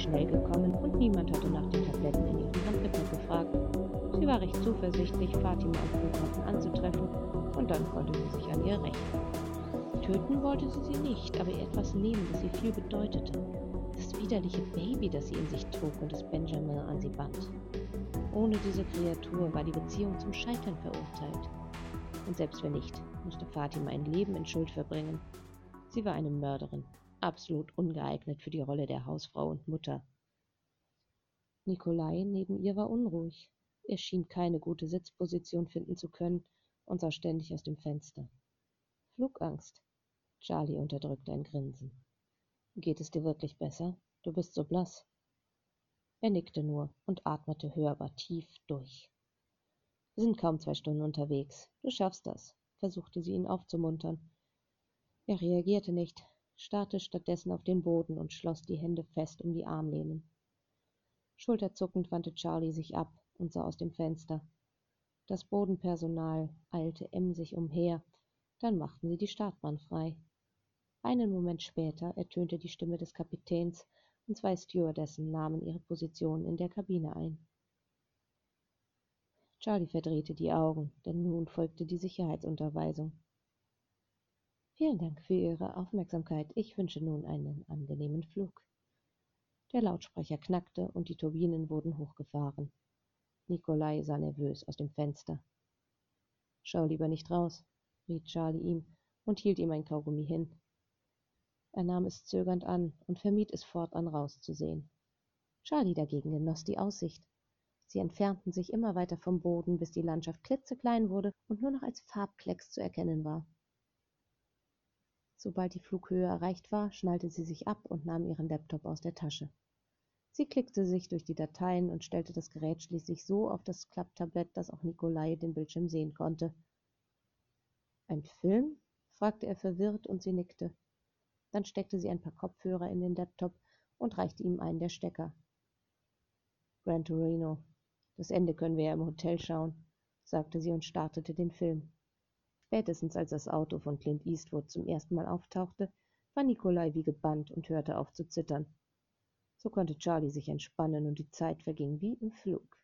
schnell gekommen und niemand hatte nach den Tabletten in ihrem Handgepäck gefragt. Sie war recht zuversichtlich, Fatima am Flughafen anzutreffen und dann konnte sie sich an ihr rächen. Töten wollte sie sie nicht, aber ihr etwas nehmen, das ihr viel bedeutete. Das widerliche Baby, das sie in sich trug und das Benjamin an sie band. Ohne diese Kreatur war die Beziehung zum Scheitern verurteilt. Und selbst wenn nicht, musste Fatima ein Leben in Schuld verbringen. Sie war eine Mörderin, absolut ungeeignet für die Rolle der Hausfrau und Mutter. Nikolai neben ihr war unruhig. Er schien keine gute Sitzposition finden zu können und sah ständig aus dem Fenster. Flugangst. Charlie unterdrückte ein Grinsen. Geht es dir wirklich besser? Du bist so blass. Er nickte nur und atmete hörbar tief durch. Wir sind kaum zwei Stunden unterwegs. Du schaffst das, versuchte sie ihn aufzumuntern. Er reagierte nicht, starrte stattdessen auf den Boden und schloss die Hände fest um die Armlehnen. Schulterzuckend wandte Charlie sich ab und sah aus dem Fenster. Das Bodenpersonal eilte emsig umher, dann machten sie die Startbahn frei. Einen Moment später ertönte die Stimme des Kapitäns und zwei Stewardessen nahmen ihre Positionen in der Kabine ein. Charlie verdrehte die Augen, denn nun folgte die Sicherheitsunterweisung. Vielen Dank für Ihre Aufmerksamkeit. Ich wünsche nun einen angenehmen Flug. Der Lautsprecher knackte und die Turbinen wurden hochgefahren. Nikolai sah nervös aus dem Fenster. Schau lieber nicht raus, riet Charlie ihm und hielt ihm ein Kaugummi hin. Er nahm es zögernd an und vermied es fortan rauszusehen. Charlie dagegen genoss die Aussicht. Sie entfernten sich immer weiter vom Boden, bis die Landschaft klitzeklein wurde und nur noch als Farbklecks zu erkennen war. Sobald die Flughöhe erreicht war, schnallte sie sich ab und nahm ihren Laptop aus der Tasche. Sie klickte sich durch die Dateien und stellte das Gerät schließlich so auf das Klapptablett, dass auch Nikolai den Bildschirm sehen konnte. Ein Film? fragte er verwirrt und sie nickte. Dann steckte sie ein paar Kopfhörer in den Laptop und reichte ihm einen der Stecker. Gran Torino. Das Ende können wir ja im Hotel schauen, sagte sie und startete den Film. Spätestens als das Auto von Clint Eastwood zum ersten Mal auftauchte, war Nikolai wie gebannt und hörte auf zu zittern. So konnte Charlie sich entspannen und die Zeit verging wie im Flug.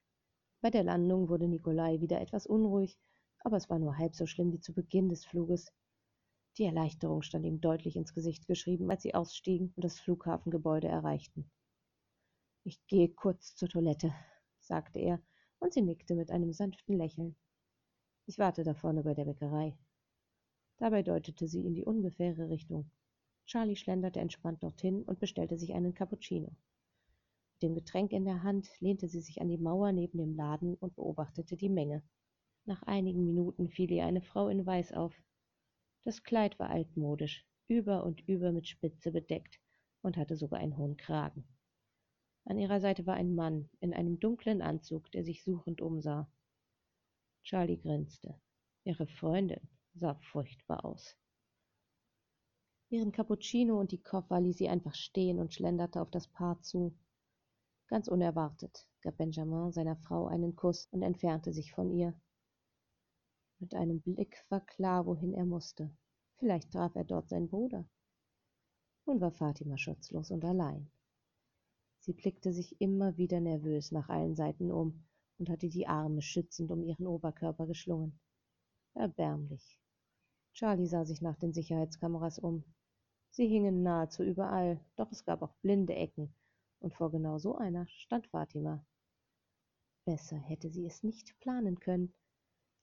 Bei der Landung wurde Nikolai wieder etwas unruhig, aber es war nur halb so schlimm wie zu Beginn des Fluges. Die Erleichterung stand ihm deutlich ins Gesicht geschrieben, als sie ausstiegen und das Flughafengebäude erreichten. Ich gehe kurz zur Toilette, sagte er, und sie nickte mit einem sanften Lächeln. Ich warte da vorne bei der Bäckerei. Dabei deutete sie in die ungefähre Richtung. Charlie schlenderte entspannt dorthin und bestellte sich einen Cappuccino. Mit dem Getränk in der Hand lehnte sie sich an die Mauer neben dem Laden und beobachtete die Menge. Nach einigen Minuten fiel ihr eine Frau in Weiß auf. Das Kleid war altmodisch, über und über mit Spitze bedeckt und hatte sogar einen hohen Kragen. An ihrer Seite war ein Mann in einem dunklen Anzug, der sich suchend umsah. Charlie grinste. Ihre Freundin sah furchtbar aus. Ihren Cappuccino und die Koffer ließ sie einfach stehen und schlenderte auf das Paar zu. Ganz unerwartet gab Benjamin seiner Frau einen Kuss und entfernte sich von ihr. Mit einem Blick war klar, wohin er musste. Vielleicht traf er dort seinen Bruder. Nun war Fatima schutzlos und allein. Sie blickte sich immer wieder nervös nach allen Seiten um und hatte die Arme schützend um ihren Oberkörper geschlungen. Erbärmlich. Charlie sah sich nach den Sicherheitskameras um. Sie hingen nahezu überall, doch es gab auch blinde Ecken, und vor genau so einer stand Fatima. Besser hätte sie es nicht planen können.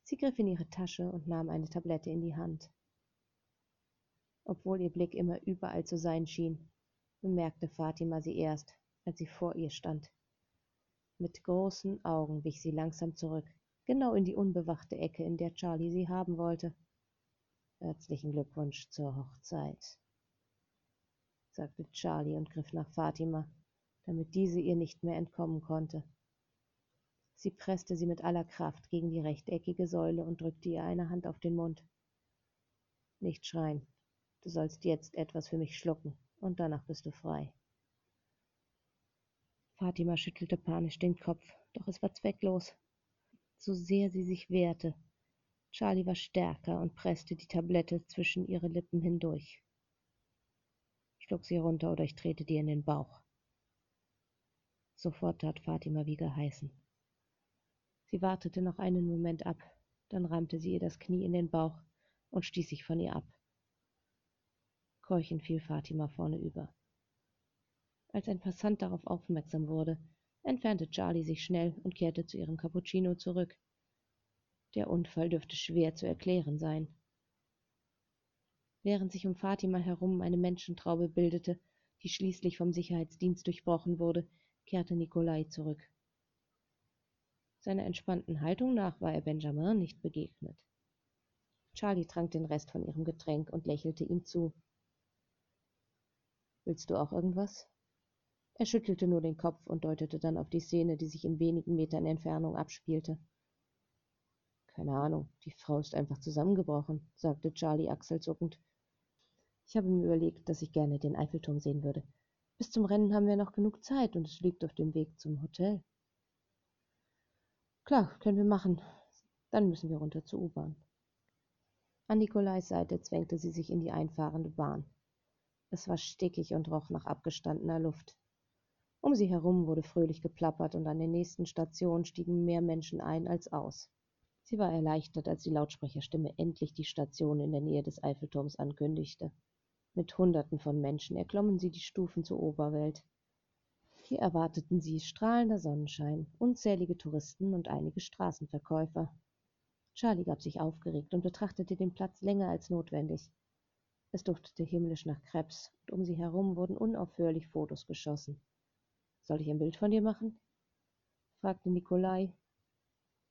Sie griff in ihre Tasche und nahm eine Tablette in die Hand. Obwohl ihr Blick immer überall zu sein schien, bemerkte Fatima sie erst, als sie vor ihr stand. Mit großen Augen wich sie langsam zurück, genau in die unbewachte Ecke, in der Charlie sie haben wollte. Herzlichen Glückwunsch zur Hochzeit, sagte Charlie und griff nach Fatima, damit diese ihr nicht mehr entkommen konnte. Sie presste sie mit aller Kraft gegen die rechteckige Säule und drückte ihr eine Hand auf den Mund. Nicht schreien. Du sollst jetzt etwas für mich schlucken, und danach bist du frei. Fatima schüttelte panisch den Kopf, doch es war zwecklos. So sehr sie sich wehrte. Charlie war stärker und presste die Tablette zwischen ihre Lippen hindurch. Schluck sie runter oder ich trete dir in den Bauch. Sofort tat Fatima wie geheißen. Sie wartete noch einen Moment ab, dann rammte sie ihr das Knie in den Bauch und stieß sich von ihr ab. Keuchend fiel Fatima vorne über. Als ein Passant darauf aufmerksam wurde, entfernte Charlie sich schnell und kehrte zu ihrem Cappuccino zurück. Der Unfall dürfte schwer zu erklären sein. Während sich um Fatima herum eine Menschentraube bildete, die schließlich vom Sicherheitsdienst durchbrochen wurde, kehrte Nikolai zurück. Seiner entspannten Haltung nach war er Benjamin nicht begegnet. Charlie trank den Rest von ihrem Getränk und lächelte ihm zu. Willst du auch irgendwas? Er schüttelte nur den Kopf und deutete dann auf die Szene, die sich in wenigen Metern Entfernung abspielte. Keine Ahnung, die Frau ist einfach zusammengebrochen, sagte Charlie achselzuckend. Ich habe mir überlegt, dass ich gerne den Eiffelturm sehen würde. Bis zum Rennen haben wir noch genug Zeit und es liegt auf dem Weg zum Hotel. Klar, können wir machen. Dann müssen wir runter zur U-Bahn. An Nikolais Seite zwängte sie sich in die einfahrende Bahn. Es war stickig und roch nach abgestandener Luft. Um sie herum wurde fröhlich geplappert und an den nächsten Stationen stiegen mehr Menschen ein als aus. Sie war erleichtert, als die Lautsprecherstimme endlich die Station in der Nähe des Eiffelturms ankündigte. Mit Hunderten von Menschen erklommen sie die Stufen zur Oberwelt. Hier erwarteten sie strahlender Sonnenschein, unzählige Touristen und einige Straßenverkäufer. Charlie gab sich aufgeregt und betrachtete den Platz länger als notwendig. Es duftete himmlisch nach Krebs, und um sie herum wurden unaufhörlich Fotos geschossen. Soll ich ein Bild von dir machen? fragte Nikolai.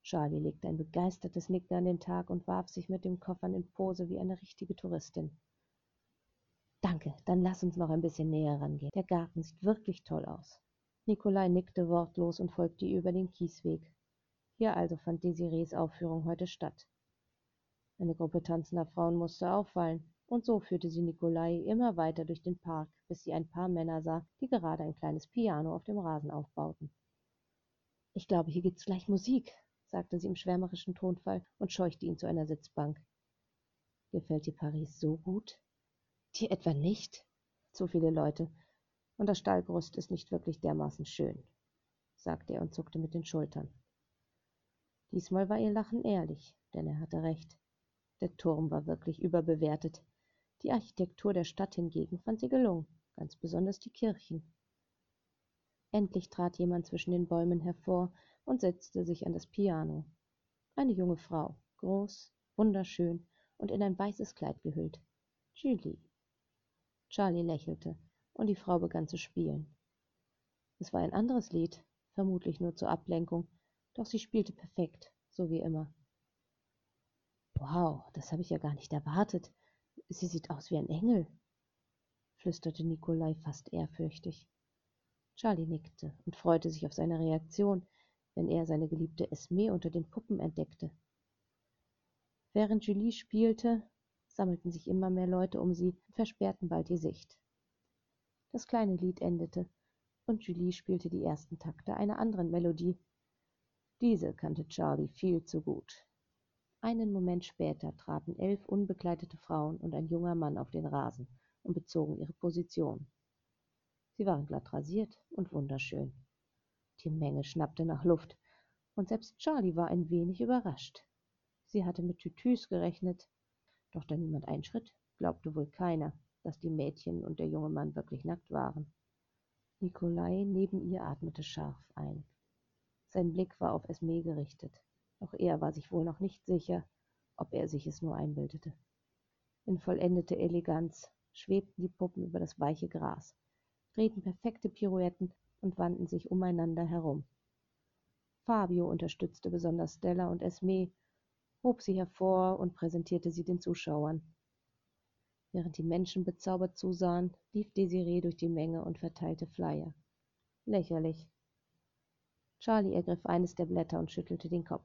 Charlie legte ein begeistertes Nicken an den Tag und warf sich mit dem Koffern in Pose wie eine richtige Touristin. Danke, dann lass uns noch ein bisschen näher rangehen. Der Garten sieht wirklich toll aus. Nikolai nickte wortlos und folgte ihr über den Kiesweg. Hier also fand Desirees Aufführung heute statt. Eine Gruppe tanzender Frauen musste auffallen, und so führte sie Nikolai immer weiter durch den Park, bis sie ein paar Männer sah, die gerade ein kleines Piano auf dem Rasen aufbauten. Ich glaube, hier gibt's gleich Musik, sagte sie im schwärmerischen Tonfall und scheuchte ihn zu einer Sitzbank. Gefällt dir Paris so gut? Dir etwa nicht? Zu viele Leute, und das Stallgerüst ist nicht wirklich dermaßen schön, sagte er und zuckte mit den Schultern. Diesmal war ihr Lachen ehrlich, denn er hatte recht. Der Turm war wirklich überbewertet, die Architektur der Stadt hingegen fand sie gelungen, ganz besonders die Kirchen. Endlich trat jemand zwischen den Bäumen hervor und setzte sich an das Piano. Eine junge Frau, groß, wunderschön und in ein weißes Kleid gehüllt. Julie. Charlie lächelte, und die Frau begann zu spielen. Es war ein anderes Lied, vermutlich nur zur Ablenkung, doch sie spielte perfekt, so wie immer. Wow, das habe ich ja gar nicht erwartet, Sie sieht aus wie ein Engel, flüsterte Nikolai fast ehrfürchtig. Charlie nickte und freute sich auf seine Reaktion, wenn er seine geliebte Esme unter den Puppen entdeckte. Während Julie spielte, sammelten sich immer mehr Leute um sie und versperrten bald die Sicht. Das kleine Lied endete, und Julie spielte die ersten Takte einer anderen Melodie. Diese kannte Charlie viel zu gut. Einen Moment später traten elf unbekleidete Frauen und ein junger Mann auf den Rasen und bezogen ihre Position. Sie waren glatt rasiert und wunderschön. Die Menge schnappte nach Luft, und selbst Charlie war ein wenig überrascht. Sie hatte mit Tütüs gerechnet, doch da niemand einschritt, glaubte wohl keiner, dass die Mädchen und der junge Mann wirklich nackt waren. Nikolai neben ihr atmete scharf ein. Sein Blick war auf Esme gerichtet. Doch er war sich wohl noch nicht sicher, ob er sich es nur einbildete. In vollendeter Eleganz schwebten die Puppen über das weiche Gras, drehten perfekte Pirouetten und wandten sich umeinander herum. Fabio unterstützte besonders Stella und Esme, hob sie hervor und präsentierte sie den Zuschauern. Während die Menschen bezaubert zusahen, lief Desiree durch die Menge und verteilte Flyer. Lächerlich. Charlie ergriff eines der Blätter und schüttelte den Kopf.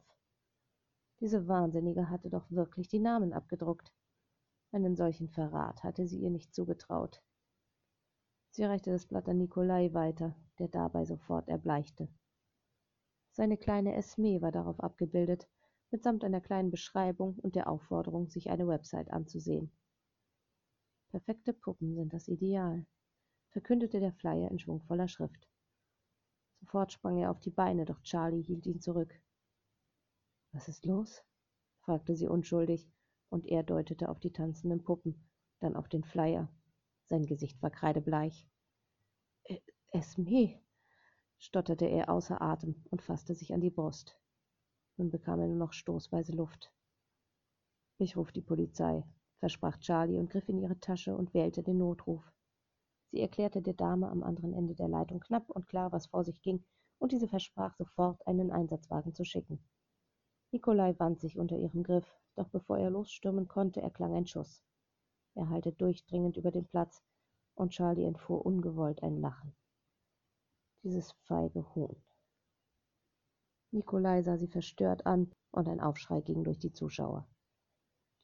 Diese Wahnsinnige hatte doch wirklich die Namen abgedruckt. Einen solchen Verrat hatte sie ihr nicht zugetraut. Sie reichte das Blatt an Nikolai weiter, der dabei sofort erbleichte. Seine kleine Esme war darauf abgebildet, mitsamt einer kleinen Beschreibung und der Aufforderung, sich eine Website anzusehen. Perfekte Puppen sind das Ideal, verkündete der Flyer in schwungvoller Schrift. Sofort sprang er auf die Beine, doch Charlie hielt ihn zurück. Was ist los? fragte sie unschuldig, und er deutete auf die tanzenden Puppen, dann auf den Flyer. Sein Gesicht war kreidebleich. Esme, stotterte er außer Atem und fasste sich an die Brust. Nun bekam er nur noch stoßweise Luft. Ich ruf die Polizei, versprach Charlie und griff in ihre Tasche und wählte den Notruf. Sie erklärte der Dame am anderen Ende der Leitung knapp und klar, was vor sich ging, und diese versprach sofort, einen Einsatzwagen zu schicken. Nikolai wand sich unter ihrem Griff, doch bevor er losstürmen konnte, erklang ein Schuss. Er hallte durchdringend über den Platz, und Charlie entfuhr ungewollt ein Lachen. Dieses feige Huhn. Nikolai sah sie verstört an, und ein Aufschrei ging durch die Zuschauer.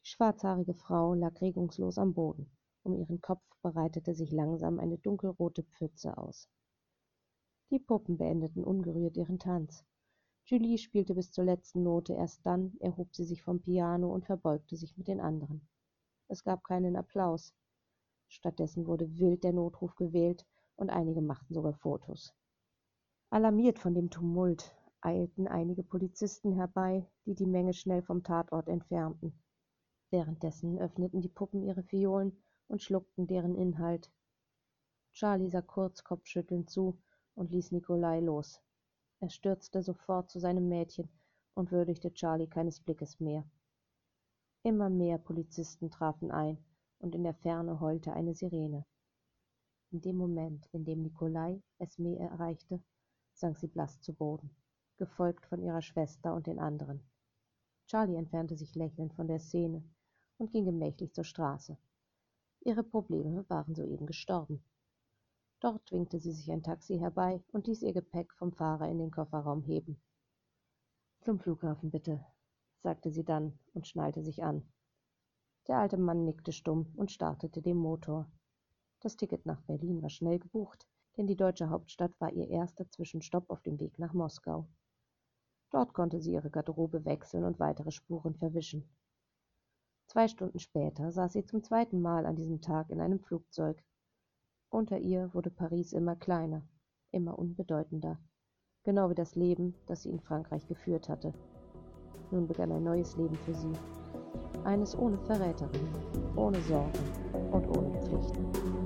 Die schwarzhaarige Frau lag regungslos am Boden. Um ihren Kopf breitete sich langsam eine dunkelrote Pfütze aus. Die Puppen beendeten ungerührt ihren Tanz. Julie spielte bis zur letzten Note, erst dann erhob sie sich vom Piano und verbeugte sich mit den anderen. Es gab keinen Applaus. Stattdessen wurde wild der Notruf gewählt und einige machten sogar Fotos. Alarmiert von dem Tumult eilten einige Polizisten herbei, die die Menge schnell vom Tatort entfernten. Währenddessen öffneten die Puppen ihre Fiolen und schluckten deren Inhalt. Charlie sah kurz kopfschüttelnd zu und ließ Nikolai los. Er stürzte sofort zu seinem Mädchen und würdigte Charlie keines Blickes mehr. Immer mehr Polizisten trafen ein, und in der Ferne heulte eine Sirene. In dem Moment, in dem Nikolai Esme erreichte, sank sie blass zu Boden, gefolgt von ihrer Schwester und den anderen. Charlie entfernte sich lächelnd von der Szene und ging gemächlich zur Straße. Ihre Probleme waren soeben gestorben. Dort winkte sie sich ein Taxi herbei und ließ ihr Gepäck vom Fahrer in den Kofferraum heben. Zum Flughafen bitte, sagte sie dann und schnallte sich an. Der alte Mann nickte stumm und startete den Motor. Das Ticket nach Berlin war schnell gebucht, denn die deutsche Hauptstadt war ihr erster Zwischenstopp auf dem Weg nach Moskau. Dort konnte sie ihre Garderobe wechseln und weitere Spuren verwischen. Zwei Stunden später saß sie zum zweiten Mal an diesem Tag in einem Flugzeug. Unter ihr wurde Paris immer kleiner, immer unbedeutender, genau wie das Leben, das sie in Frankreich geführt hatte. Nun begann ein neues Leben für sie, eines ohne Verräterin, ohne Sorgen und ohne Pflichten.